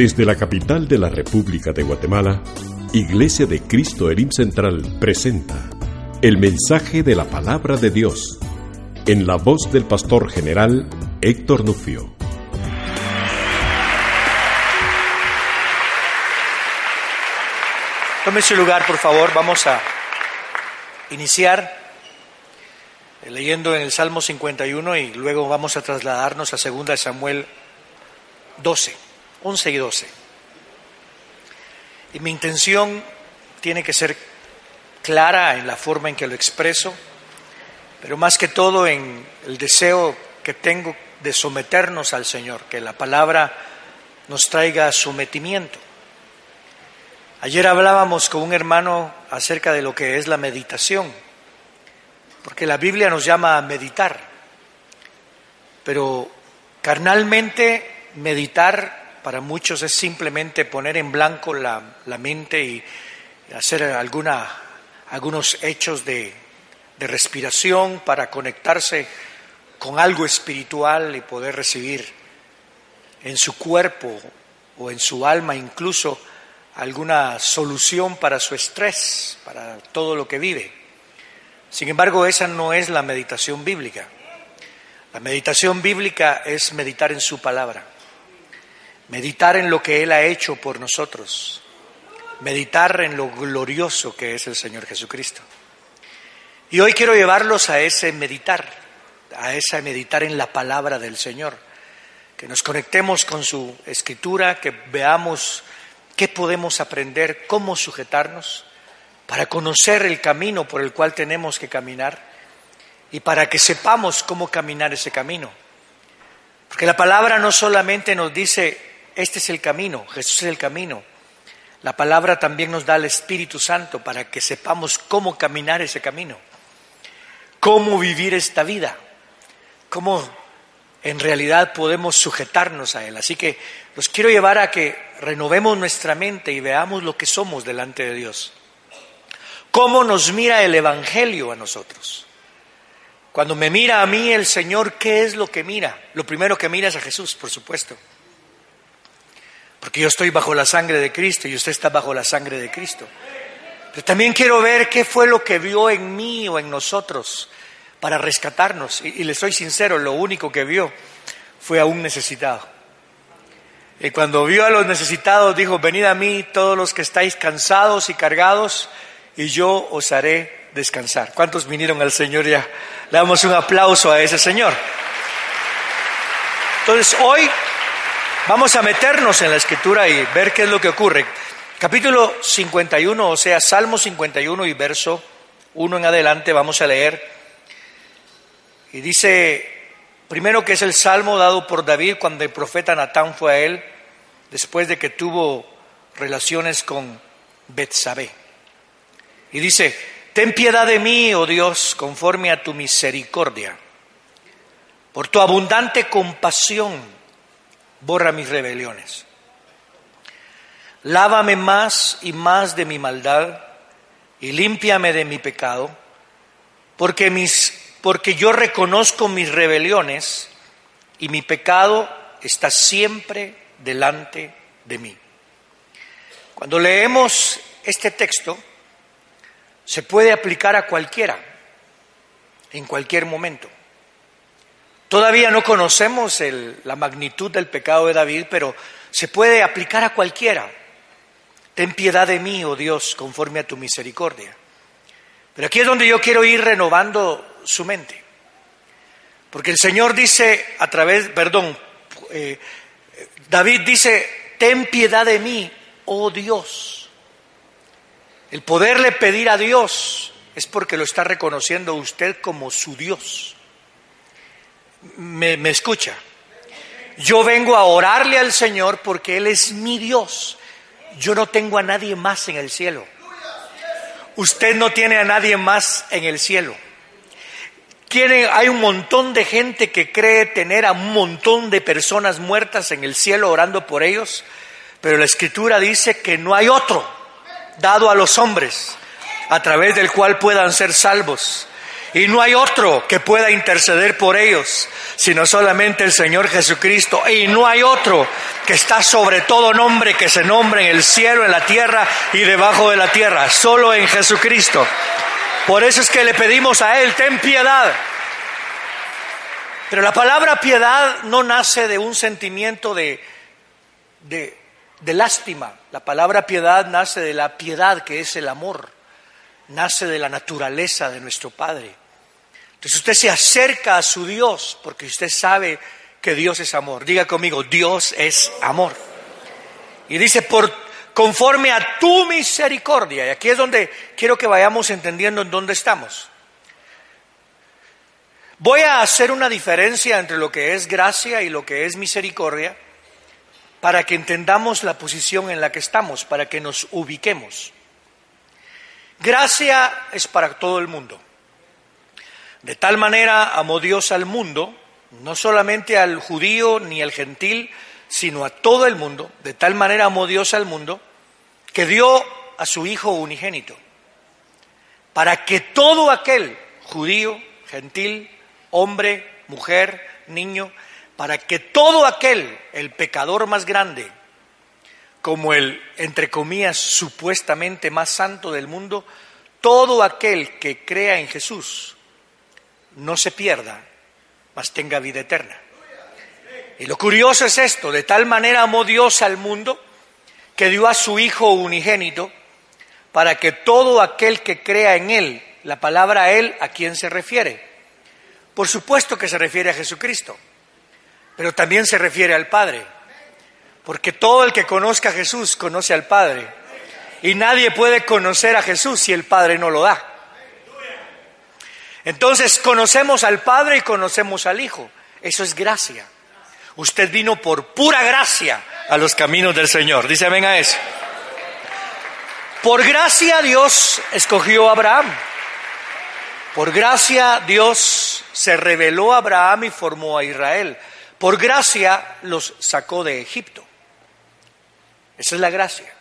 Desde la capital de la República de Guatemala, Iglesia de Cristo Elim Central presenta el mensaje de la palabra de Dios en la voz del pastor general Héctor Nufio. Tome su lugar, por favor. Vamos a iniciar leyendo en el Salmo 51 y luego vamos a trasladarnos a 2 Samuel 12, 11 y 12. Y mi intención tiene que ser clara en la forma en que lo expreso, pero más que todo en el deseo que tengo de someternos al Señor, que la palabra nos traiga sometimiento. Ayer hablábamos con un hermano acerca de lo que es la meditación, porque la Biblia nos llama a meditar, pero carnalmente meditar para muchos es simplemente poner en blanco la, mente y hacer alguna, algunos hechos de, de respiración para conectarse con algo espiritual y poder recibir en su cuerpo o en su alma incluso alguna solución para su estrés, para todo lo que vive. Sin embargo, esa no es la meditación bíblica. La meditación bíblica es meditar en su palabra meditar en lo que Él ha hecho por nosotros, meditar en lo glorioso que es el Señor Jesucristo. Y hoy quiero llevarlos a ese meditar, a ese meditar en la palabra del Señor, que nos conectemos con su escritura, que veamos qué podemos aprender, cómo sujetarnos, para conocer el camino por el cual tenemos que caminar y para que sepamos cómo caminar ese camino. Porque la palabra no solamente nos dice este es el camino, Jesús es el camino. La palabra también nos da el Espíritu Santo para que sepamos cómo caminar ese camino, cómo vivir esta vida, cómo en realidad podemos sujetarnos a Él. Así que los quiero llevar a que renovemos nuestra mente y veamos lo que somos delante de Dios. ¿Cómo nos mira el Evangelio a nosotros? Cuando me mira a mí el Señor, ¿qué es lo que mira? Lo primero que mira es a Jesús, por supuesto. Porque yo estoy bajo la sangre de Cristo y usted está bajo la sangre de Cristo. Pero también quiero ver qué fue lo que vio en mí o en nosotros para rescatarnos. Y, le soy sincero, lo único que vio fue a un necesitado. Y cuando vio a los necesitados, dijo, venid a mí todos los que estáis cansados y cargados, y yo os haré descansar. ¿Cuántos vinieron al Señor ya? Le damos un aplauso a ese Señor. Entonces, hoy Vamos a meternos en la escritura y ver qué es lo que ocurre. Capítulo 51, o sea, Salmo 51 y verso 1 en adelante, vamos a leer. Y dice, primero que es el salmo dado por David cuando el profeta Natán fue a él, después de que tuvo relaciones con Betsabé. Y dice, ten piedad de mí, oh Dios, conforme a tu misericordia, por tu abundante compasión borra mis rebeliones. Lávame más y más de mi maldad y límpiame de mi pecado, porque, mis, porque yo reconozco mis rebeliones y mi pecado está siempre delante de mí. Cuando leemos este texto, se puede aplicar a cualquiera, en cualquier momento. Todavía no conocemos la magnitud del pecado de David, pero se puede aplicar a cualquiera. Ten piedad de mí, oh Dios, conforme a tu misericordia. Pero aquí es donde yo quiero ir renovando su mente. Porque el Señor dice a través, perdón, eh, David dice, ten piedad de mí, oh Dios. El poderle pedir a Dios es porque lo está reconociendo usted como su Dios me, escucha. Yo vengo a orarle al Señor porque Él es mi Dios. Yo no tengo a nadie más en el cielo. Usted no tiene a nadie más en el cielo. hay un montón de gente que cree tener a un montón de personas muertas en el cielo orando por ellos, pero la escritura dice que no hay otro dado a los hombres a través del cual puedan ser salvos. Y no hay otro que pueda interceder por ellos, sino solamente el Señor Jesucristo. Y no hay otro que está sobre todo nombre que se nombre en el cielo, en la tierra y debajo de la tierra, solo en Jesucristo. Por eso es que le pedimos a Él, ten piedad. Pero la palabra piedad no nace de un sentimiento de, de, lástima. La palabra piedad nace de la piedad que es el amor. Nace de la naturaleza de nuestro Padre. Entonces usted se acerca a su Dios porque usted sabe que Dios es amor. Diga conmigo, Dios es amor. Y dice, por conforme a tu misericordia. Y aquí es donde quiero que vayamos entendiendo en dónde estamos. Voy a hacer una diferencia entre lo que es gracia y lo que es misericordia para que entendamos la posición en la que estamos, para que nos ubiquemos. Gracia es para todo el mundo. De tal manera amó Dios al mundo, no solamente al judío ni al gentil, sino a todo el mundo. De tal manera amó Dios al mundo que dio a su Hijo unigénito, para que todo aquel judío, gentil, hombre, mujer, niño, para que todo aquel, el pecador más grande, como el, entre comillas, supuestamente más santo del mundo, todo aquel que crea en Jesús, no se pierda, mas tenga vida eterna. Y lo curioso es esto, de tal manera amó Dios al mundo que dio a su Hijo unigénito para que todo aquel que crea en Él, la palabra Él, ¿a quién se refiere? Por supuesto que se refiere a Jesucristo, pero también se refiere al Padre, porque todo el que conozca a Jesús conoce al Padre, y nadie puede conocer a Jesús si el Padre no lo da. Entonces conocemos al Padre y conocemos al Hijo. Eso es gracia. Usted vino por pura gracia a los caminos del Señor. Dice, venga eso. Por gracia Dios escogió a Abraham. Por gracia Dios se reveló a Abraham y formó a Israel. Por gracia los sacó de Egipto. Esa es la gracia.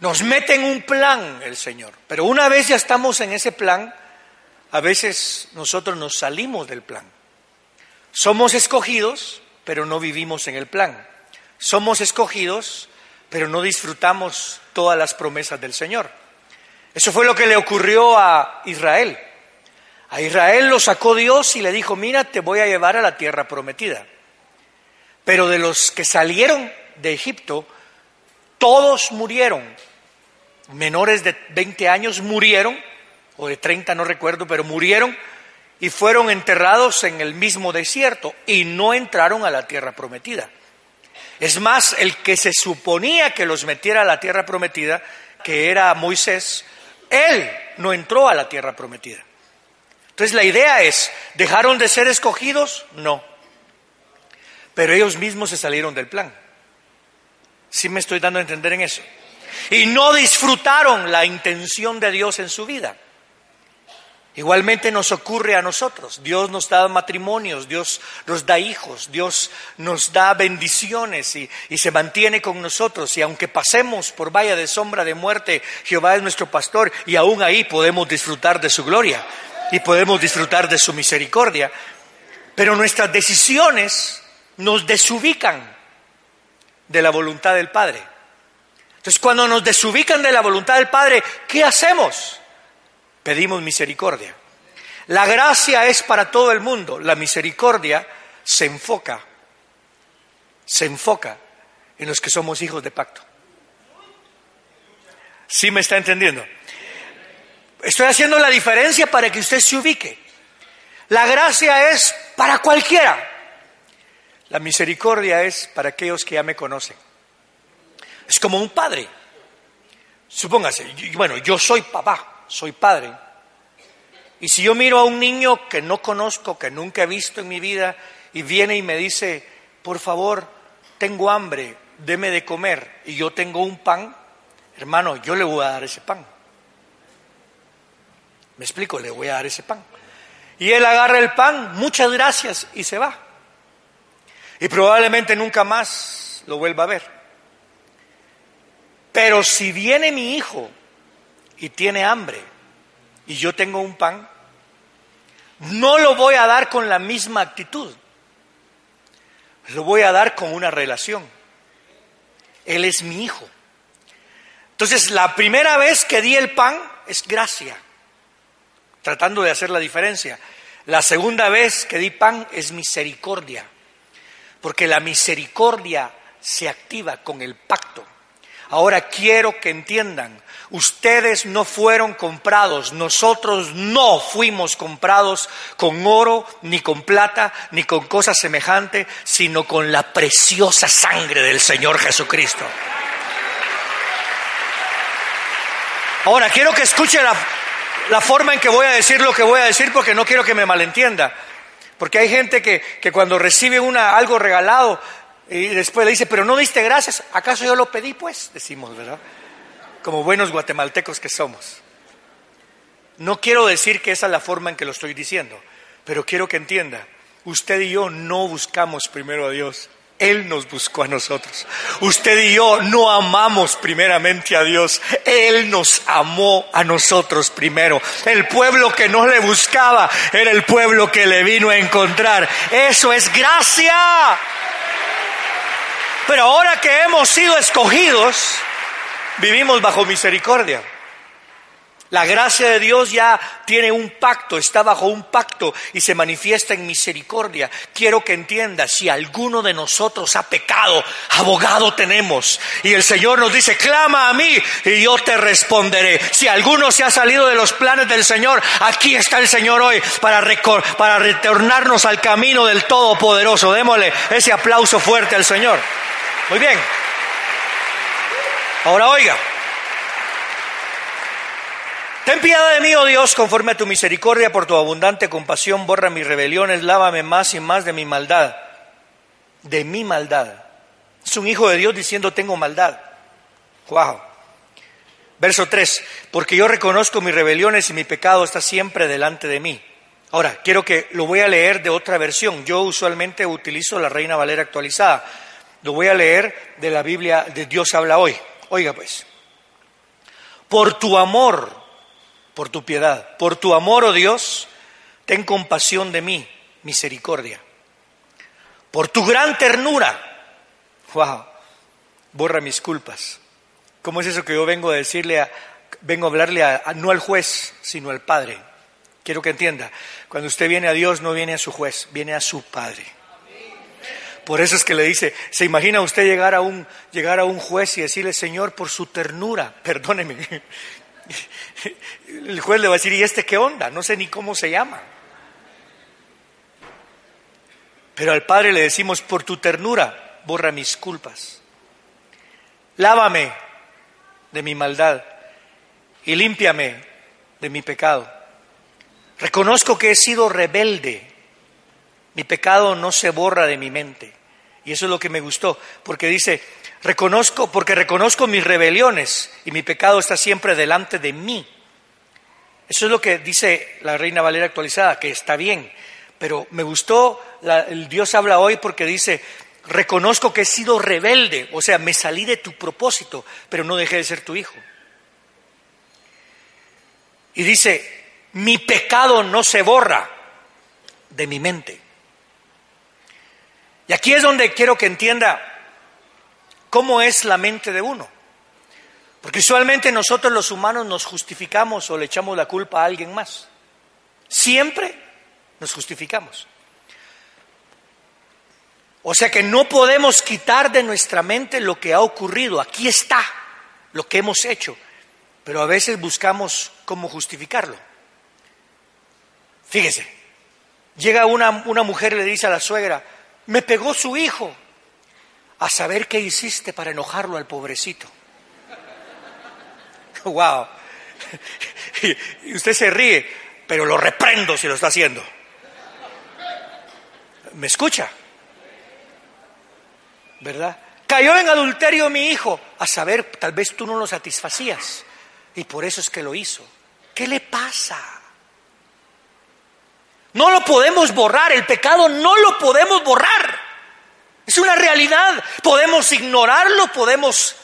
Nos mete en un plan el Señor. Pero una vez ya estamos en ese plan, a veces nosotros nos salimos del plan. Somos escogidos, pero no vivimos en el plan. Somos escogidos, pero no disfrutamos todas las promesas del Señor. Eso fue lo que le ocurrió a Israel. A Israel lo sacó Dios y le dijo, mira, te voy a llevar a la tierra prometida. Pero de los que salieron de Egipto, todos murieron. Menores de 20 años murieron o de 30 no recuerdo, pero murieron y fueron enterrados en el mismo desierto y no entraron a la tierra prometida. Es más, el que se suponía que los metiera a la tierra prometida, que era Moisés, él no entró a la tierra prometida. Entonces la idea es, ¿dejaron de ser escogidos? No. Pero ellos mismos se salieron del plan. ¿Sí me estoy dando a entender en eso? Y no disfrutaron la intención de Dios en su vida. Igualmente nos ocurre a nosotros. Dios nos da matrimonios, Dios nos da hijos, Dios nos da bendiciones y, se mantiene con nosotros. Y aunque pasemos por valla de sombra de muerte, Jehová es nuestro pastor y aún ahí podemos disfrutar de su gloria y podemos disfrutar de su misericordia. Pero nuestras decisiones nos desubican de la voluntad del Padre. Entonces cuando nos desubican de la voluntad del Padre, ¿qué hacemos? Pedimos misericordia. La gracia es para todo el mundo, la misericordia se enfoca, se enfoca en los que somos hijos de pacto. ¿Sí me está entendiendo? Estoy haciendo la diferencia para que usted se ubique. La gracia es para cualquiera. La misericordia es para aquellos que ya me conocen. Es como un padre. Supóngase, bueno, yo soy papá soy padre. Y si yo miro a un niño que no conozco, que nunca he visto en mi vida, y viene y me dice, por favor, tengo hambre, deme de comer, y yo tengo un pan, hermano, yo le voy a dar ese pan. Me explico, le voy a dar ese pan. Y él agarra el pan, muchas gracias, y se va. Y probablemente nunca más lo vuelva a ver. Pero si viene mi hijo y tiene hambre y yo tengo un pan, no lo voy a dar con la misma actitud. Lo voy a dar con una relación. Él es mi hijo. Entonces, la primera vez que di el pan es gracia, tratando de hacer la diferencia. La segunda vez que di pan es misericordia, porque la misericordia se activa con el pacto. Ahora quiero que entiendan, ustedes no fueron comprados, nosotros no fuimos comprados con oro, ni con plata, ni con cosas semejantes, sino con la preciosa sangre del Señor Jesucristo. Ahora, quiero que escuche la, forma en que voy a decir lo que voy a decir porque no quiero que me malentienda. Porque hay gente que, que cuando recibe una, algo regalado y después le dice, pero no diste gracias, ¿acaso yo lo pedí? Pues decimos, ¿verdad? Como buenos guatemaltecos que somos. No quiero decir que esa es la forma en que lo estoy diciendo, pero quiero que entienda, usted y yo no buscamos primero a Dios, él nos buscó a nosotros. Usted y yo no amamos primeramente a Dios. Él nos amó a nosotros primero. El pueblo que no le buscaba era el pueblo que le vino a encontrar. Eso es gracia. Pero ahora que hemos sido escogidos, vivimos bajo misericordia. La gracia de Dios ya tiene un pacto, está bajo un pacto y se manifiesta en misericordia. Quiero que entienda, si alguno de nosotros ha pecado, abogado tenemos. Y el Señor nos dice, clama a mí y yo te responderé. Si alguno se ha salido de los planes del Señor, aquí está el Señor hoy para, para retornarnos al camino del Todopoderoso. Démosle ese aplauso fuerte al Señor. Muy bien. Ahora oiga. Ten piedad de mí, oh Dios, conforme a tu misericordia, por tu abundante compasión, borra mis rebeliones, lávame más y más de mi maldad, de mi maldad. Es un hijo de Dios diciendo tengo maldad. Wow. Verso 3, porque yo reconozco mis rebeliones y mi pecado está siempre delante de mí. Ahora, quiero que lo voy a leer de otra versión. Yo usualmente utilizo la Reina Valera actualizada. Lo voy a leer de la Biblia de Dios habla hoy. Oiga pues, por tu amor por tu piedad. Por tu amor, oh Dios, ten compasión de mí, misericordia. Por tu gran ternura, wow, borra mis culpas. ¿Cómo es eso que yo vengo a decirle, a, vengo a hablarle a, no al juez, sino al Padre? Quiero que entienda, cuando usted viene a Dios no viene a su juez, viene a su Padre. Por eso es que le dice, ¿se imagina usted llegar a un, llegar a un juez y decirle, Señor, por su ternura, perdóneme, el juez le va a decir, ¿y este qué onda? No sé ni cómo se llama. Pero al Padre le decimos, por tu ternura, borra mis culpas. Lávame de mi maldad y límpiame de mi pecado. Reconozco que he sido rebelde. Mi pecado no se borra de mi mente. Y eso es lo que me gustó, porque dice, reconozco, porque reconozco mis rebeliones y mi pecado está siempre delante de mí. Eso es lo que dice la Reina Valera actualizada, que está bien. Pero me gustó, el Dios habla hoy porque dice, reconozco que he sido rebelde, o sea, me salí de tu propósito, pero no dejé de ser tu hijo. Y dice, mi pecado no se borra de mi mente. Y aquí es donde quiero que entienda cómo es la mente de uno. Porque usualmente nosotros los humanos nos justificamos o le echamos la culpa a alguien más. Siempre nos justificamos. O sea que no podemos quitar de nuestra mente lo que ha ocurrido. Aquí está lo que hemos hecho. Pero a veces buscamos cómo justificarlo. Fíjese, llega una, una mujer y le dice a la suegra, me pegó su hijo. A saber qué hiciste para enojarlo al pobrecito wow. Y usted se ríe, pero lo reprendo si lo está haciendo. ¿Me escucha? ¿Verdad? Cayó en adulterio mi hijo. A saber, tal vez tú no lo satisfacías. Y por eso es que lo hizo. ¿Qué le pasa? No lo podemos borrar. El pecado no lo podemos borrar. Es una realidad. Podemos ignorarlo, podemos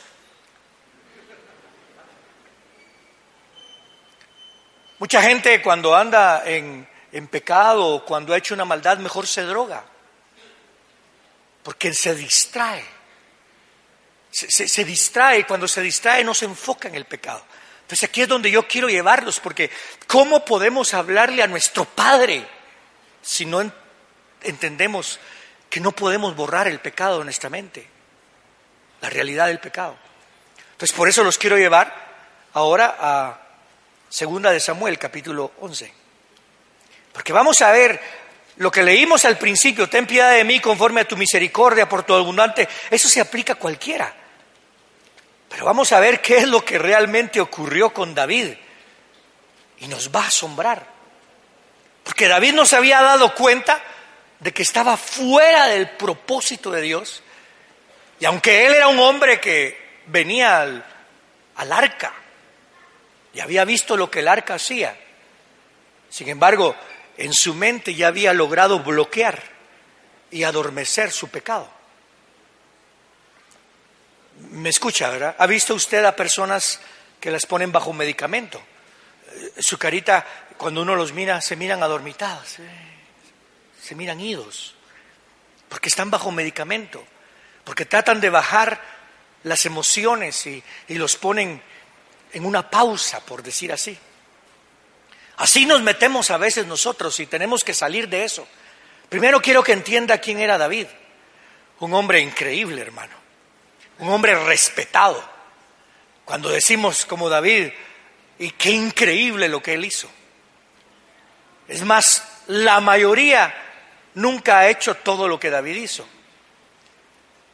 Mucha gente cuando anda en, en pecado cuando ha hecho una maldad, mejor se droga. Porque se distrae. Se, se, distrae, cuando se distrae no se enfoca en el pecado. Entonces aquí es donde yo quiero llevarlos, porque ¿cómo podemos hablarle a nuestro Padre si no entendemos que no podemos borrar el pecado de nuestra mente? La realidad del pecado. Entonces por eso los quiero llevar ahora a Segunda de Samuel, capítulo 11. Porque vamos a ver lo que leímos al principio, ten piedad de mí conforme a tu misericordia por tu abundante, eso se aplica a cualquiera. Pero vamos a ver qué es lo que realmente ocurrió con David. Y nos va a asombrar. Porque David no se había dado cuenta de que estaba fuera del propósito de Dios. Y aunque él era un hombre que venía al, al arca y había visto lo que el arca hacía, sin embargo, en su mente ya había logrado bloquear y adormecer su pecado. Me escucha, ¿verdad? ¿Ha visto usted a personas que las ponen bajo medicamento? Su carita, cuando uno los mira, se miran adormitados, eh, se miran idos, porque están bajo medicamento, porque tratan de bajar las emociones y, y los ponen en una pausa, por decir así. Así nos metemos a veces nosotros y tenemos que salir de eso. Primero quiero que entienda quién era David. Un hombre increíble, hermano. Un hombre respetado. Cuando decimos como David, y qué increíble lo que él hizo. Es más, la mayoría nunca ha hecho todo lo que David hizo.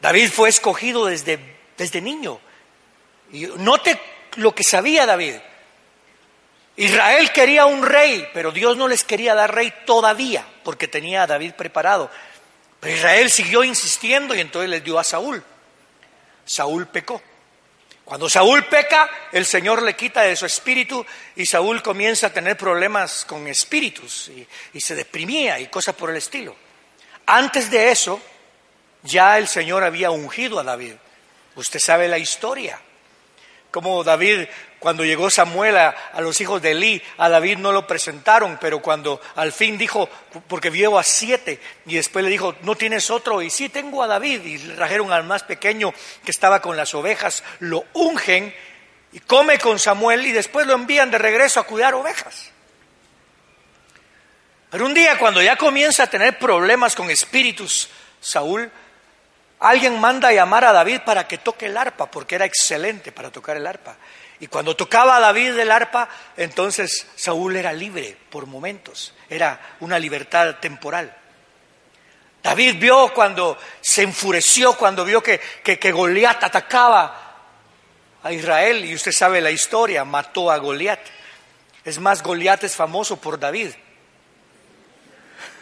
David fue escogido desde, desde niño. Y note lo que sabía David. Israel quería un rey, pero Dios no les quería dar rey todavía, porque tenía a David preparado. Pero Israel siguió insistiendo y entonces les dio a Saúl. Saúl pecó. Cuando Saúl peca, el Señor le quita de su espíritu y Saúl comienza a tener problemas con espíritus y, se deprimía y cosas por el estilo. Antes de eso, ya el Señor había ungido a David. Usted sabe la historia. Como David cuando llegó Samuel a, los hijos de Elí, a David no lo presentaron, pero cuando al fin dijo, porque vio a siete, y después le dijo, ¿no tienes otro? Y sí, tengo a David. Y trajeron al más pequeño que estaba con las ovejas, lo ungen y come con Samuel y después lo envían de regreso a cuidar ovejas. Pero un día cuando ya comienza a tener problemas con espíritus, Saúl, alguien manda a llamar a David para que toque el arpa, porque era excelente para tocar el arpa. Y cuando tocaba David el arpa, entonces Saúl era libre por momentos, era una libertad temporal. David vio cuando se enfureció, cuando vio que, que, Goliat atacaba a Israel, y usted sabe la historia, mató a Goliat. Es más, Goliat es famoso por David.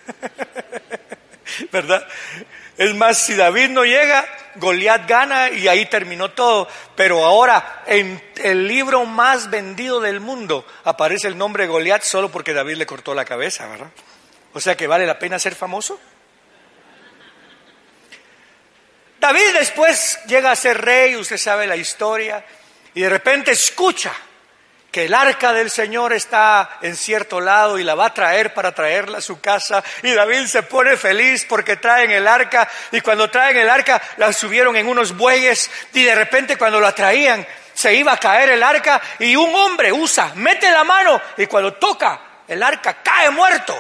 ¿Verdad? Es más, si David no llega, Goliat gana y ahí terminó todo. Pero ahora, en el libro más vendido del mundo, aparece el nombre de Goliat solo porque David le cortó la cabeza, ¿verdad? O sea que vale la pena ser famoso. David después llega a ser rey, usted sabe la historia, y de repente escucha que el arca del Señor está en cierto lado y la va a traer para traerla a su casa. Y David se pone feliz porque traen el arca y cuando traen el arca la subieron en unos bueyes y de repente cuando la traían se iba a caer el arca y un hombre usa, mete la mano y cuando toca el arca cae muerto.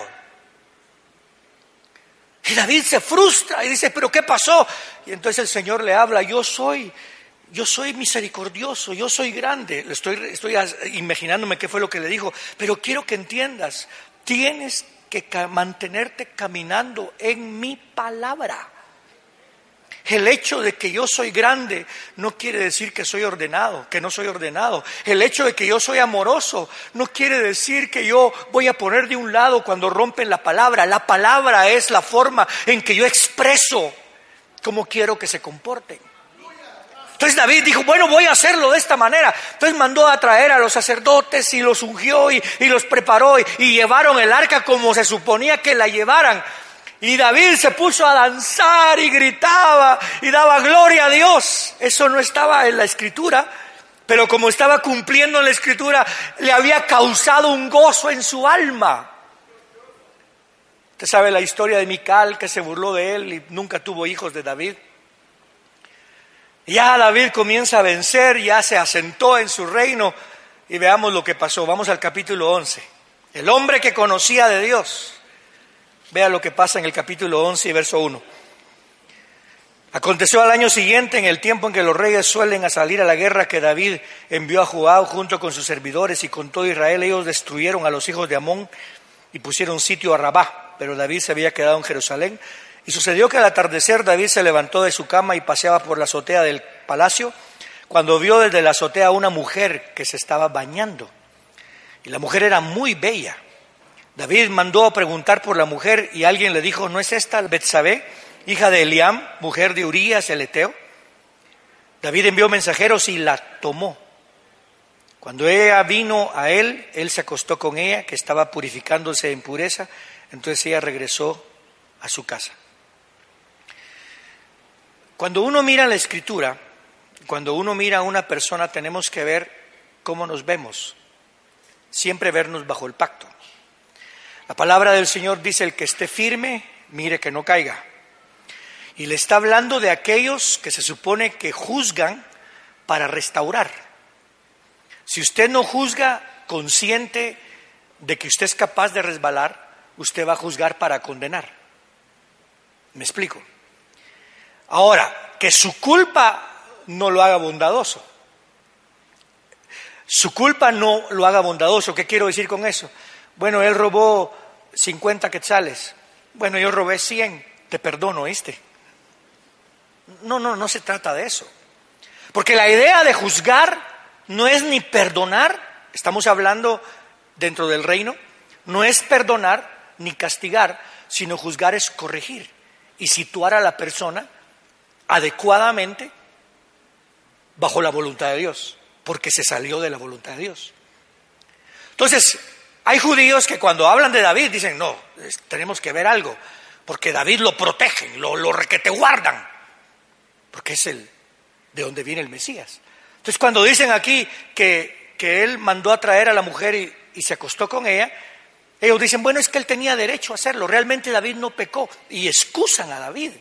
Y David se frustra y dice, pero ¿qué pasó? Y entonces el Señor le habla, yo soy yo soy misericordioso, yo soy grande. Estoy, estoy imaginándome qué fue lo que le dijo, pero quiero que entiendas, tienes que mantenerte caminando en mi palabra. El hecho de que yo soy grande no quiere decir que soy ordenado, que no soy ordenado. El hecho de que yo soy amoroso no quiere decir que yo voy a poner de un lado cuando rompen la palabra. La palabra es la forma en que yo expreso cómo quiero que se comporten. Entonces David dijo, bueno, voy a hacerlo de esta manera. Entonces mandó a traer a los sacerdotes y los ungió y, los preparó y, llevaron el arca como se suponía que la llevaran. Y David se puso a danzar y gritaba y daba gloria a Dios. Eso no estaba en la escritura, pero como estaba cumpliendo en la escritura, le había causado un gozo en su alma. Usted sabe la historia de Mical que se burló de él y nunca tuvo hijos de David. Ya David comienza a vencer, ya se asentó en su reino y veamos lo que pasó. Vamos al capítulo 11. El hombre que conocía de Dios. Vea lo que pasa en el capítulo 11 y verso 1. Aconteció al año siguiente, en el tiempo en que los reyes suelen a salir a la guerra, que David envió a Joab junto con sus servidores y con todo Israel. Ellos destruyeron a los hijos de Amón y pusieron sitio a Rabá pero David se había quedado en Jerusalén. Y sucedió que al atardecer David se levantó de su cama y paseaba por la azotea del palacio, cuando vio desde la azotea una mujer que se estaba bañando. Y la mujer era muy bella. David mandó a preguntar por la mujer y alguien le dijo, ¿no es esta Betsabé, hija de Eliam, mujer de Urías el Eteo? David envió mensajeros y la tomó. Cuando ella vino a él, él se acostó con ella, que estaba purificándose de impureza, entonces ella regresó a su casa. Cuando uno mira la escritura, cuando uno mira a una persona, tenemos que ver cómo nos vemos, siempre vernos bajo el pacto. La palabra del Señor dice, el que esté firme, mire que no caiga. Y le está hablando de aquellos que se supone que juzgan para restaurar. Si usted no juzga consciente de que usted es capaz de resbalar, usted va a juzgar para condenar. ¿Me explico? Ahora, que su culpa no lo haga bondadoso. Su culpa no lo haga bondadoso. ¿Qué quiero decir con eso? Bueno, él robó 50 quetzales. Bueno, yo robé 100. Te perdono, ¿viste? No, no, no se trata de eso. Porque la idea de juzgar no es ni perdonar, estamos hablando dentro del reino, no es perdonar, ni castigar, sino juzgar es corregir y situar a la persona adecuadamente bajo la voluntad de Dios, porque se salió de la voluntad de Dios. Entonces, hay judíos que cuando hablan de David dicen, no, tenemos que ver algo, porque David lo protegen, lo, lo te guardan, porque es el de donde viene el Mesías. Entonces, cuando dicen aquí que, que él mandó a traer a la mujer y se acostó con ella, ellos dicen, bueno, es que él tenía derecho a hacerlo. Realmente David no pecó y excusan a David.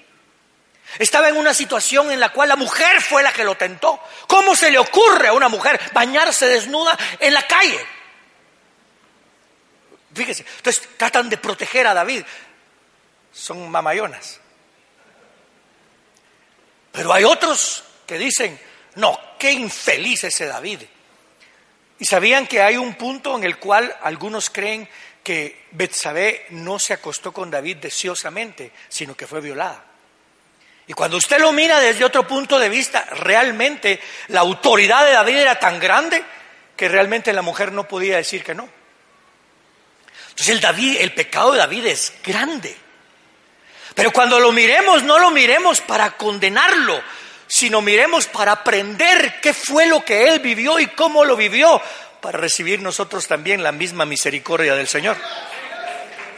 Estaba en una situación en la cual la mujer fue la que lo tentó. ¿Cómo se le ocurre a una mujer bañarse desnuda en la calle? Fíjese, entonces tratan de proteger a David. Son mamayonas. Pero hay otros que dicen, no, qué infeliz ese David. Y sabían que hay un punto en el cual algunos creen que Betsabé no se acostó con David deseosamente, sino que fue violada. Y cuando usted lo mira desde otro punto de vista, realmente la autoridad de David era tan grande que realmente la mujer no podía decir que no. Entonces el, David, el pecado de David es grande. Pero cuando lo miremos, no lo miremos para condenarlo, sino miremos para aprender qué fue lo que él vivió y cómo lo vivió, para recibir nosotros también la misma misericordia del Señor.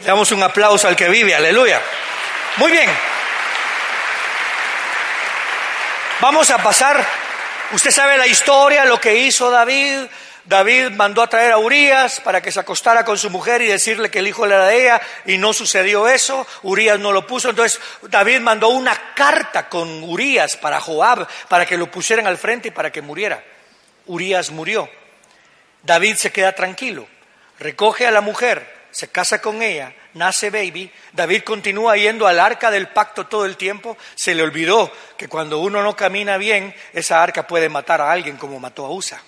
Le damos un aplauso al que vive, aleluya. Muy bien. Vamos a pasar, usted sabe la historia, lo que hizo David. David mandó a traer a Urias para que se acostara con su mujer y decirle que el hijo era de ella y no sucedió eso. Urias no lo puso. Entonces David mandó una carta con Urias para Joab para que lo pusieran al frente y para que muriera. Urias murió. David se queda tranquilo, recoge a la mujer, se casa con ella, nace baby, David continúa yendo al arca del pacto todo el tiempo, se le olvidó que cuando uno no camina bien, esa arca puede matar a alguien como mató a Usa.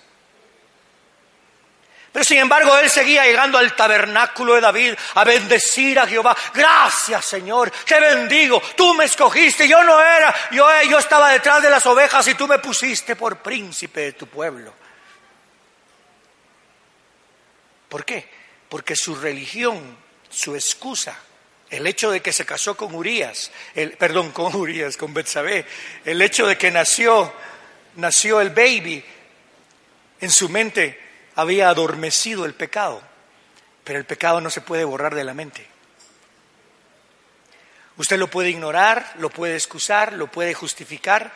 Pero sin embargo, él seguía llegando al tabernáculo de David a bendecir a Jehová. Gracias, Señor, te bendigo. Tú me escogiste, yo no era, yo, yo estaba detrás de las ovejas y tú me pusiste por príncipe de tu pueblo. ¿Por qué? Porque su religión, su excusa, el hecho de que se casó con Urias, el, perdón, con Urias, con Betsabé, el hecho de que nació, nació el baby, en su mente había adormecido el pecado, pero el pecado no se puede borrar de la mente. Usted lo puede ignorar, lo puede excusar, lo puede justificar,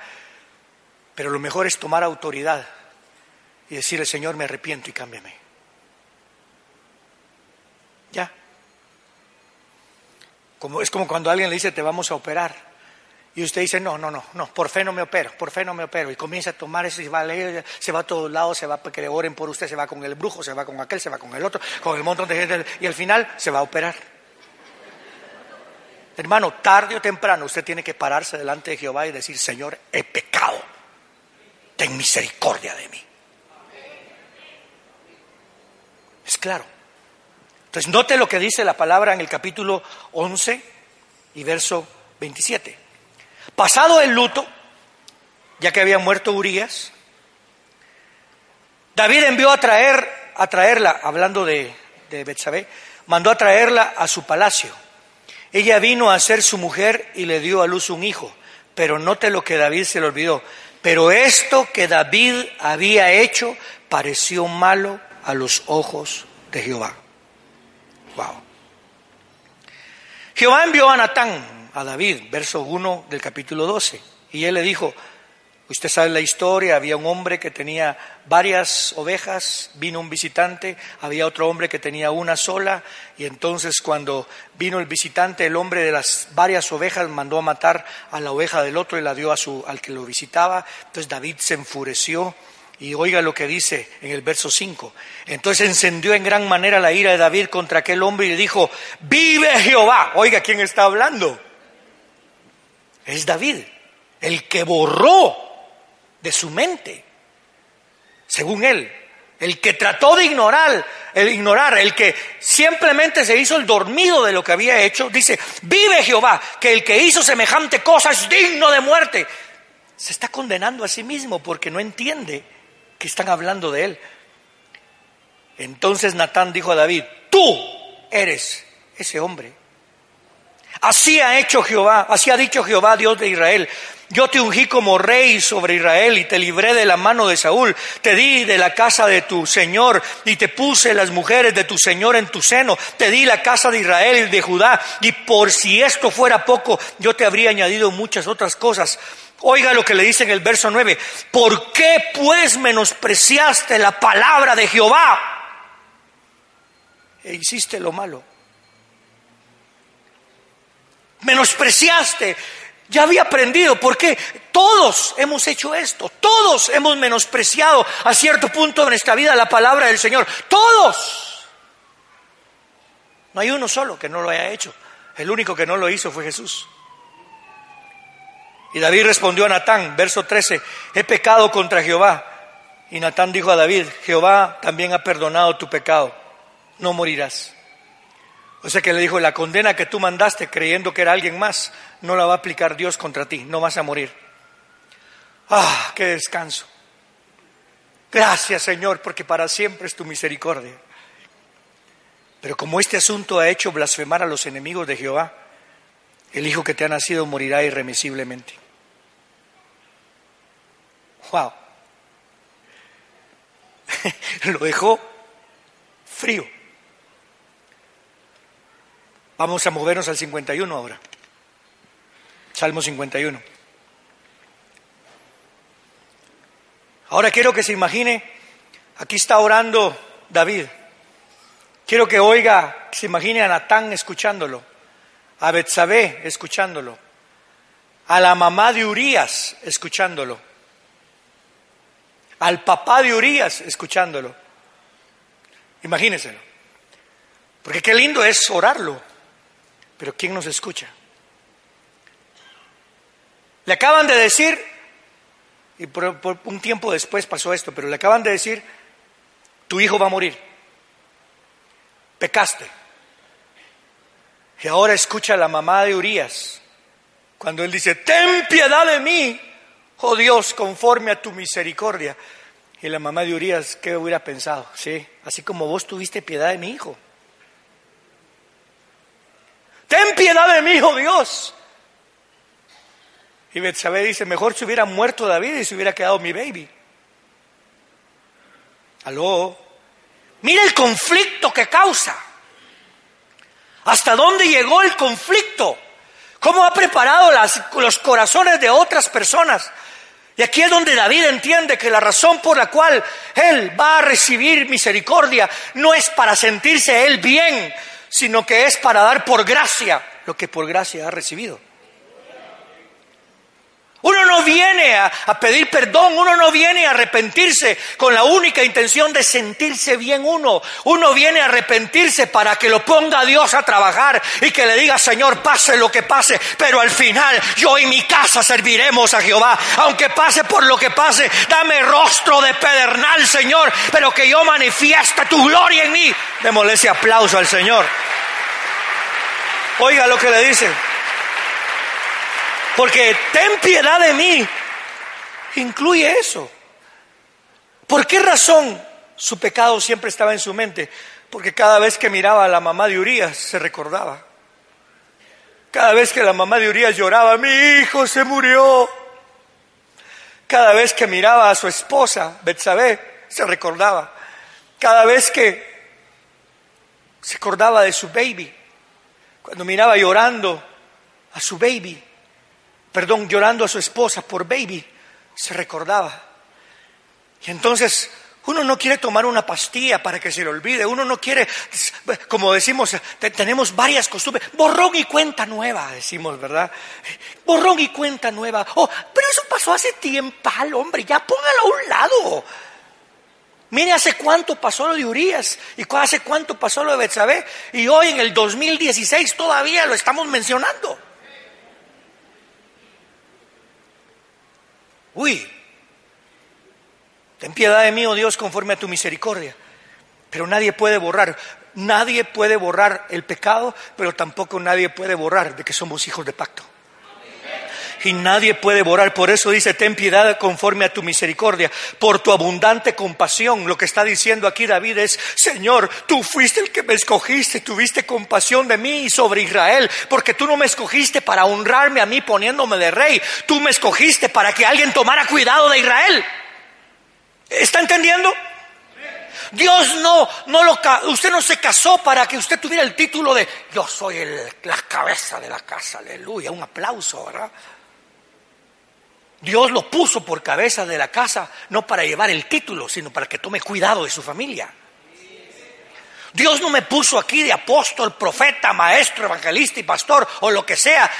pero lo mejor es tomar autoridad y decirle, Señor, me arrepiento y cámbiame. Ya. Es como cuando alguien le dice, te vamos a operar. Y usted dice, no, no, no, no, por fe no me opero, por fe no me opero. Y comienza a tomar eso y va a leer, se va a todos lados, se va a que le oren por usted, se va con el brujo, se va con aquel, se va con el otro, con el montón de gente. Y al final se va a operar. Hermano, tarde o temprano usted tiene que pararse delante de Jehová y decir, Señor, he pecado, ten misericordia de mí. Es claro. Entonces, note lo que dice la palabra en el capítulo 11 y verso 27. Pasado el luto, ya que había muerto Urias, David envió a traer, a traerla, hablando de, de Betsabé, mandó a traerla a su palacio. Ella vino a ser su mujer y le dio a luz un hijo. Pero note lo que David se le olvidó. Pero esto que David había hecho pareció malo a los ojos de Jehová. Wow. Jehová envió a Natán, a David, verso 1 del capítulo 12, y él le dijo, Usted sabe la historia, había un hombre que tenía varias ovejas, vino un visitante, había otro hombre que tenía una sola, y entonces cuando vino el visitante, el hombre de las varias ovejas mandó a matar a la oveja del otro y la dio a su, al que lo visitaba. Entonces David se enfureció y oiga lo que dice en el verso 5. Entonces encendió en gran manera la ira de David contra aquel hombre y le dijo, vive Jehová. Oiga, ¿quién está hablando? Es David, el que borró de su mente, según él, el que trató de ignorar, el ignorar, el que simplemente se hizo el dormido de lo que había hecho, dice, vive Jehová, que el que hizo semejante cosa es digno de muerte. Se está condenando a sí mismo porque no entiende que están hablando de él. Entonces Natán dijo a David, tú eres ese hombre. Así ha hecho Jehová, así ha dicho Jehová, Dios de Israel. Yo te ungí como rey sobre Israel y te libré de la mano de Saúl. Te di de la casa de tu Señor y te puse las mujeres de tu Señor en tu seno. Te di la casa de Israel y de Judá. Y por si esto fuera poco, yo te habría añadido muchas otras cosas. Oiga lo que le dice en el verso 9. ¿Por qué pues menospreciaste la palabra de Jehová? E hiciste lo malo. Menospreciaste. Ya había aprendido, porque todos hemos hecho esto, todos hemos menospreciado a cierto punto de nuestra vida la palabra del Señor, todos. No hay uno solo que no lo haya hecho, el único que no lo hizo fue Jesús. Y David respondió a Natán, verso 13, he pecado contra Jehová. Y Natán dijo a David, Jehová también ha perdonado tu pecado, no morirás. O sea que le dijo, la condena que tú mandaste creyendo que era alguien más, no la va a aplicar Dios contra ti, no vas a morir. Ah, qué descanso. Gracias Señor, porque para siempre es tu misericordia. Pero como este asunto ha hecho blasfemar a los enemigos de Jehová, el hijo que te ha nacido morirá irremisiblemente. Wow. Lo dejó frío. Vamos a movernos al 51 ahora. Salmo 51. Ahora quiero que se imagine, aquí está orando David. Quiero que oiga, que se imagine a Natán escuchándolo, a Betsabé escuchándolo, a la mamá de Urias escuchándolo al papá de Urias escuchándolo. Imagínenselo. Porque qué lindo es orarlo, pero ¿quién nos escucha? Le acaban de decir, y por, un tiempo después pasó esto, pero le acaban de decir, tu hijo va a morir. Pecaste. Y ahora escucha a la mamá de Urias, cuando él dice, ten piedad de mí, oh Dios, conforme a tu misericordia. Y la mamá de Urias, ¿qué hubiera pensado? Sí, así como vos tuviste piedad de mi hijo. Ten piedad de mi hijo, Dios. Y Betsabé dice, mejor se hubiera muerto David y se hubiera quedado mi baby. Aló. Mira el conflicto que causa. ¿Hasta dónde llegó el conflicto? ¿Cómo ha preparado los corazones de otras personas? Y aquí es donde David entiende que la razón por la cual él va a recibir misericordia no es para sentirse él bien, sino que es para dar por gracia lo que por gracia ha recibido. Uno no viene a, pedir perdón, uno no viene a arrepentirse con la única intención de sentirse bien uno. Uno viene a arrepentirse para que lo ponga Dios a trabajar y que le diga, Señor, pase lo que pase, pero al final yo y mi casa serviremos a Jehová. Aunque pase por lo que pase, dame rostro de pedernal, Señor, pero que yo manifieste tu gloria en mí. Démosle ese aplauso al Señor. Oiga lo que le dice. Porque ten piedad de mí incluye eso. ¿Por qué razón su pecado siempre estaba en su mente? Porque cada vez que miraba a la mamá de Urias se recordaba. Cada vez que la mamá de Urias lloraba, mi hijo se murió. Cada vez que miraba a su esposa, Betsabé, se recordaba. Cada vez que se acordaba de su baby, cuando miraba llorando a su baby, perdón, llorando a su esposa por baby, se recordaba. Y entonces uno no quiere tomar una pastilla para que se le olvide, uno no quiere, como decimos, tenemos varias costumbres, borrón y cuenta nueva, decimos, ¿verdad? Borrón y cuenta nueva. Oh, pero eso pasó hace tiempo, hombre, ya póngalo a un lado. Mire hace cuánto pasó lo de Urias y hace cuánto pasó lo de Betsabé y hoy en el 2016 todavía lo estamos mencionando. Uy, ten piedad de mí, oh Dios, conforme a tu misericordia. Pero nadie puede borrar, nadie puede borrar el pecado, pero tampoco nadie puede borrar de que somos hijos de pacto y nadie puede borrar. Por eso dice, ten piedad conforme a tu misericordia, por tu abundante compasión. Lo que está diciendo aquí David es, Señor, tú fuiste el que me escogiste, tuviste compasión de mí y sobre Israel, porque tú no me escogiste para honrarme a mí poniéndome de rey, tú me escogiste para que alguien tomara cuidado de Israel. ¿Está entendiendo? Dios no, no lo, usted no se casó para que usted tuviera el título de yo soy el, la cabeza de la casa, aleluya, un aplauso, ¿verdad? Dios lo puso por cabeza de la casa, no para llevar el título, sino para que tome cuidado de su familia. Dios no me puso aquí de apóstol, profeta, maestro, evangelista y pastor o lo que sea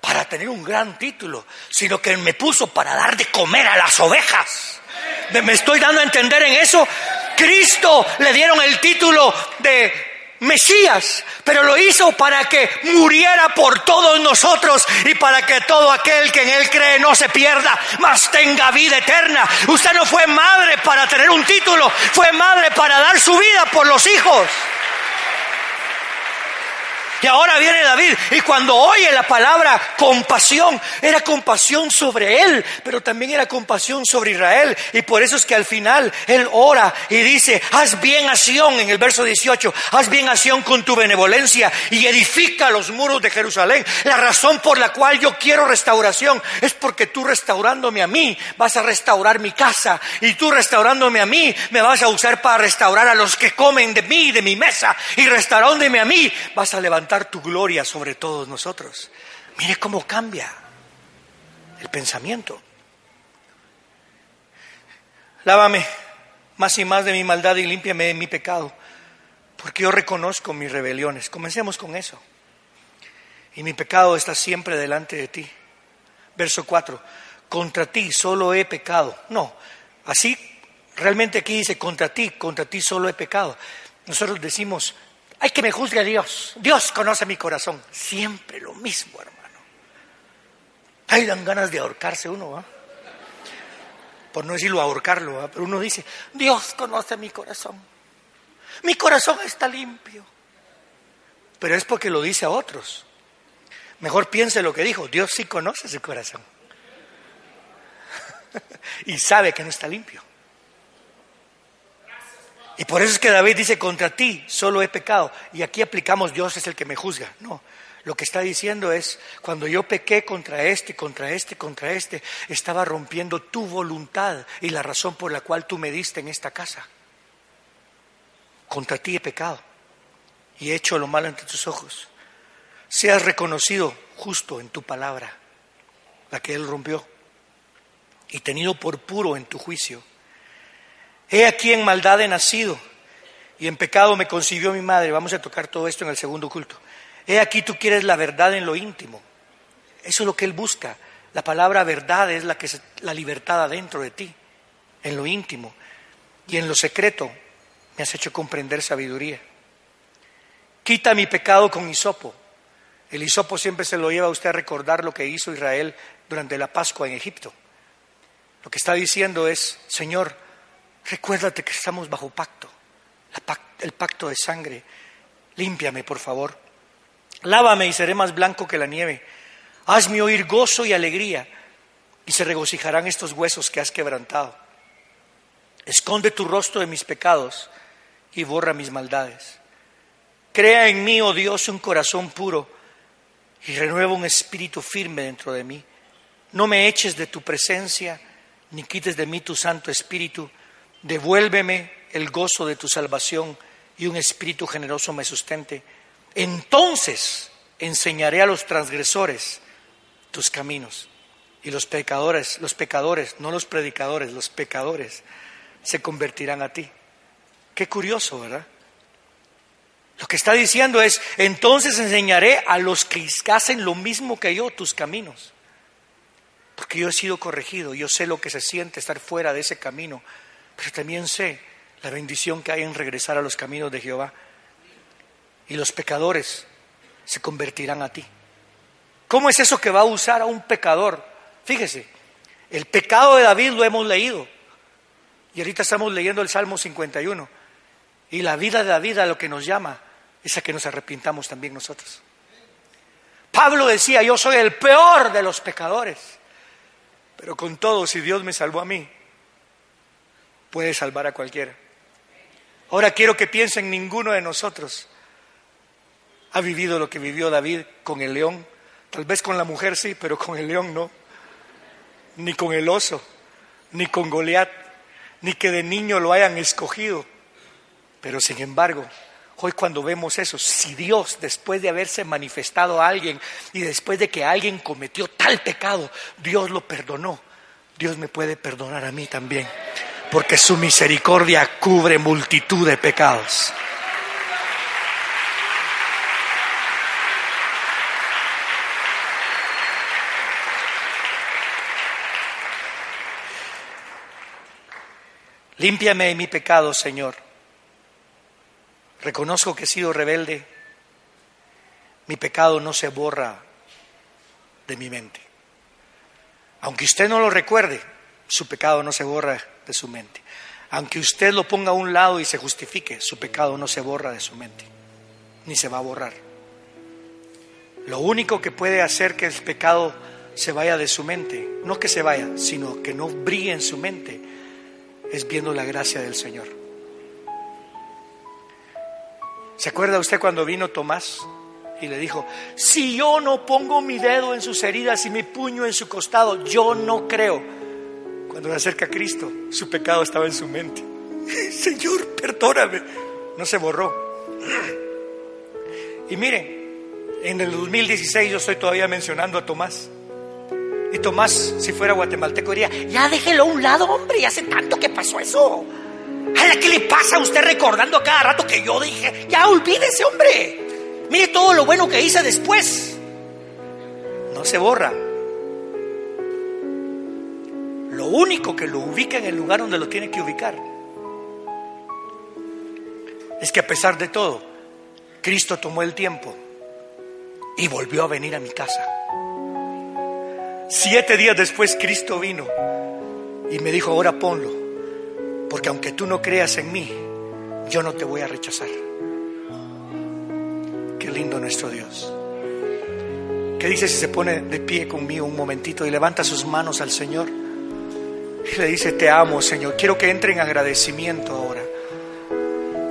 para tener un gran título, sino que me puso para dar de comer a las ovejas. ¿Me estoy dando a entender en eso? Cristo le dieron el título de Mesías, pero lo hizo para que muriera por todos nosotros y para que todo aquel que en Él cree no se pierda, mas tenga vida eterna. Usted no fue madre para tener un título, fue madre para dar su vida por los hijos. Y ahora viene David y cuando oye la palabra compasión, era compasión sobre él, pero también era compasión sobre Israel. Y por eso es que al final él ora y dice, haz bien acción en el verso 18, haz bien acción con tu benevolencia y edifica los muros de Jerusalén. La razón por la cual yo quiero restauración es porque tú restaurándome a mí vas a restaurar mi casa y tú restaurándome a mí me vas a usar para restaurar a los que comen de mí, de mi mesa y restaurándome a mí vas a levantar tu gloria sobre todos nosotros. Mire cómo cambia el pensamiento. Lávame más y más de mi maldad y límpiame de mi pecado, porque yo reconozco mis rebeliones. Comencemos con eso. Y mi pecado está siempre delante de ti. Verso 4. Contra ti solo he pecado. No, así realmente aquí dice contra ti, contra ti solo he pecado. Nosotros decimos hay que me juzgue Dios. Dios conoce mi corazón. Siempre lo mismo, hermano. Ahí dan ganas de ahorcarse uno, Por no decirlo ahorcarlo, pero uno dice, Dios conoce mi corazón. Mi corazón está limpio. Pero es porque lo dice a otros. Mejor piense lo que dijo. Dios sí conoce su corazón. y sabe que no está limpio. Y por eso es que David dice, contra ti solo he pecado. Y aquí aplicamos, Dios es el que me juzga. No, lo que está diciendo es, cuando yo pequé contra este, contra este, contra este, estaba rompiendo tu voluntad y la razón por la cual tú me diste en esta casa. Contra ti he pecado y he hecho lo malo ante tus ojos. Seas reconocido justo en tu palabra, la que él rompió, y tenido por puro en tu juicio He aquí en maldad he nacido y en pecado me concibió mi madre. Vamos a tocar todo esto en el segundo culto. He aquí tú quieres la verdad en lo íntimo. Eso es lo que Él busca. La palabra verdad es la, que la libertad adentro de ti, en lo íntimo. Y en lo secreto me has hecho comprender sabiduría. Quita mi pecado con hisopo. El hisopo siempre se lo lleva a usted a recordar lo que hizo Israel durante la Pascua en Egipto. Lo que está diciendo es, Señor, recuérdate que estamos bajo pacto, el pacto de sangre. Límpiame, por favor. Lávame y seré más blanco que la nieve. Hazme oír gozo y alegría, y se regocijarán estos huesos que has quebrantado. Esconde tu rostro de mis pecados y borra mis maldades. Crea en mí, oh Dios, un corazón puro y renueva un espíritu firme dentro de mí. No me eches de tu presencia, ni quites de mí tu Santo Espíritu. Devuélveme el gozo de tu salvación y un espíritu generoso me sustente. Entonces enseñaré a los transgresores tus caminos y los pecadores, los pecadores, no los predicadores, los pecadores se convertirán a ti. Qué curioso, ¿verdad? Lo que está diciendo es, entonces enseñaré a los que hacen lo mismo que yo tus caminos. Porque yo he sido corregido, yo sé lo que se siente estar fuera de ese camino, pero también sé la bendición que hay en regresar a los caminos de Jehová. Y los pecadores se convertirán a ti. ¿Cómo es eso que va a usar a un pecador? Fíjese, el pecado de David lo hemos leído. Y ahorita estamos leyendo el Salmo 51. Y la vida de David a lo que nos llama es a que nos arrepintamos también nosotros. Pablo decía, yo soy el peor de los pecadores. Pero con todo, si Dios me salvó a mí, puede salvar a cualquiera. Ahora quiero que piensen, ninguno de nosotros ha vivido lo que vivió David con el león. Tal vez con la mujer sí, pero con el león no. Ni con el oso, ni con Goliat, ni que de niño lo hayan escogido. Pero sin embargo, hoy cuando vemos eso, si Dios, después de haberse manifestado a alguien y después de que alguien cometió tal pecado, Dios lo perdonó, Dios me puede perdonar a mí también, porque su misericordia cubre multitud de pecados. Límpiame de mi pecado, Señor. Reconozco que he sido rebelde. Mi pecado no se borra de mi mente. Aunque usted no lo recuerde, su pecado no se borra de su mente. Aunque usted lo ponga a un lado y se justifique, su pecado no se borra de su mente, ni se va a borrar. Lo único que puede hacer que el pecado se vaya de su mente, no que se vaya, sino que no brille en su mente, es viendo la gracia del Señor. ¿Se acuerda usted cuando vino Tomás y le dijo, si yo no pongo mi dedo en sus heridas y mi puño en su costado, yo no creo? Cuando se acerca a Cristo, su pecado estaba en su mente. Señor, perdóname. No se borró. Y miren, en el 2016 yo estoy todavía mencionando a Tomás. Y Tomás, si fuera guatemalteco, diría, ya déjelo a un lado, hombre, y hace tanto que pasó eso. ¿A qué le pasa a usted recordando a cada rato que yo dije, ya olvídese, hombre? Mire todo lo bueno que hice después. No se borra. Lo único que lo ubica en el lugar donde lo tiene que ubicar es que a pesar de todo, Cristo tomó el tiempo y volvió a venir a mi casa. Siete días después Cristo vino y me dijo, ahora ponlo, porque aunque tú no creas en mí, yo no te voy a rechazar. Qué lindo nuestro Dios. ¿Qué dice si se pone de pie conmigo un momentito y levanta sus manos al Señor? Le dice, te amo Señor, quiero que entre en agradecimiento ahora.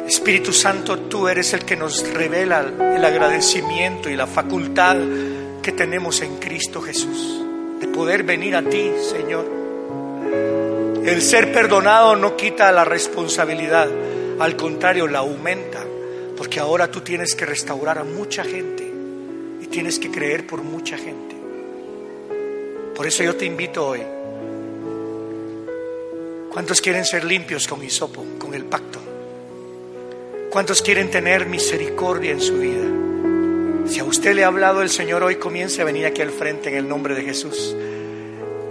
Espíritu Santo, tú eres el que nos revela el agradecimiento y la facultad que tenemos en Cristo Jesús poder venir a ti, Señor. El ser perdonado no quita la responsabilidad, al contrario, la aumenta, porque ahora tú tienes que restaurar a mucha gente y tienes que creer por mucha gente. Por eso yo te invito hoy. ¿Cuántos quieren ser limpios con hisopo, con el pacto? ¿Cuántos quieren tener misericordia en su vida? Si a usted le ha hablado el Señor hoy, comience a venir aquí al frente en el nombre de Jesús.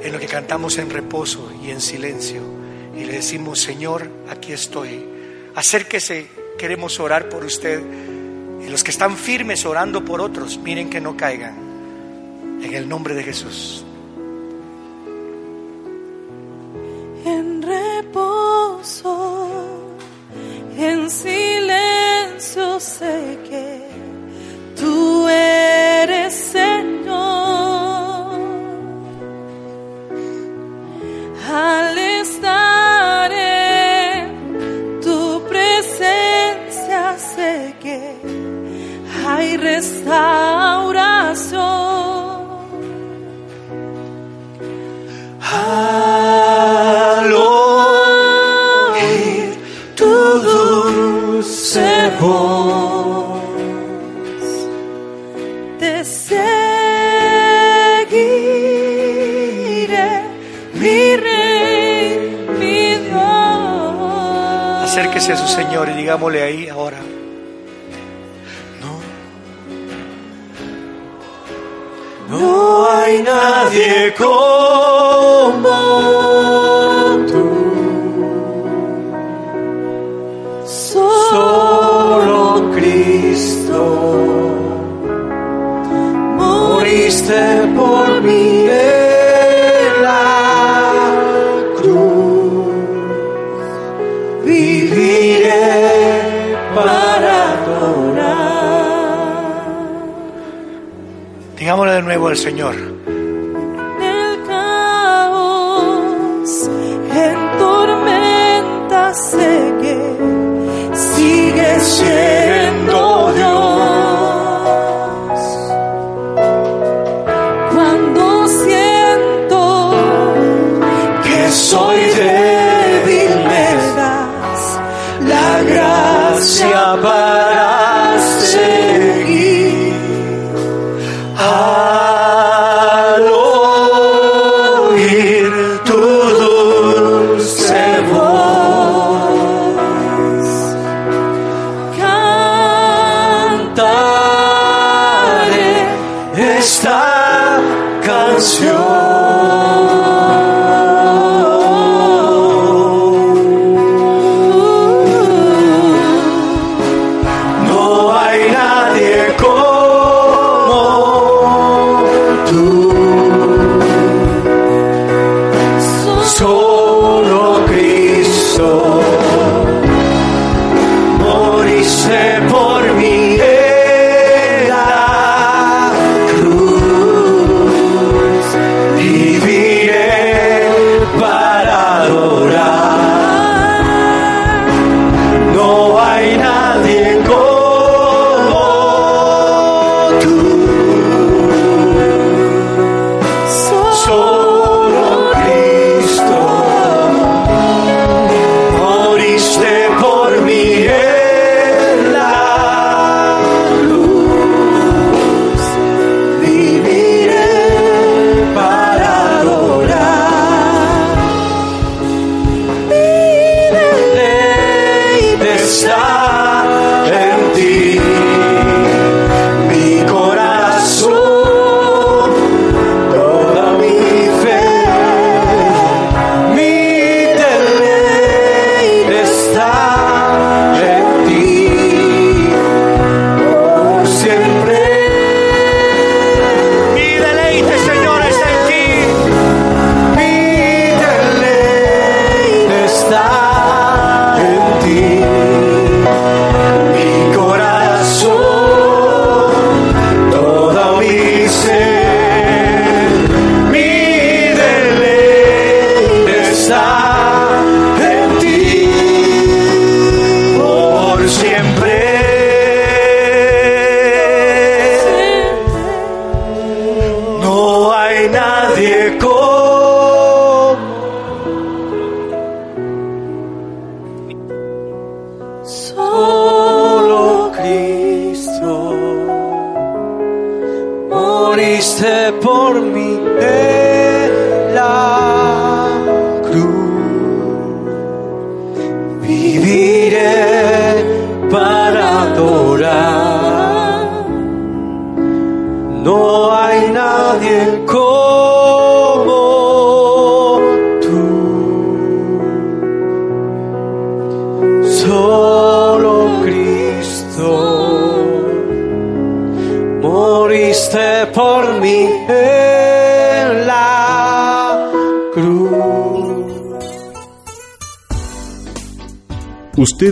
En lo que cantamos en reposo y en silencio. Y le decimos, Señor, aquí estoy. Acérquese, queremos orar por usted. Y los que están firmes orando por otros, miren que no caigan. En el nombre de Jesús. Señor y digámosle Digámosle de nuevo al Señor. En el caos, en tormenta sé que sigue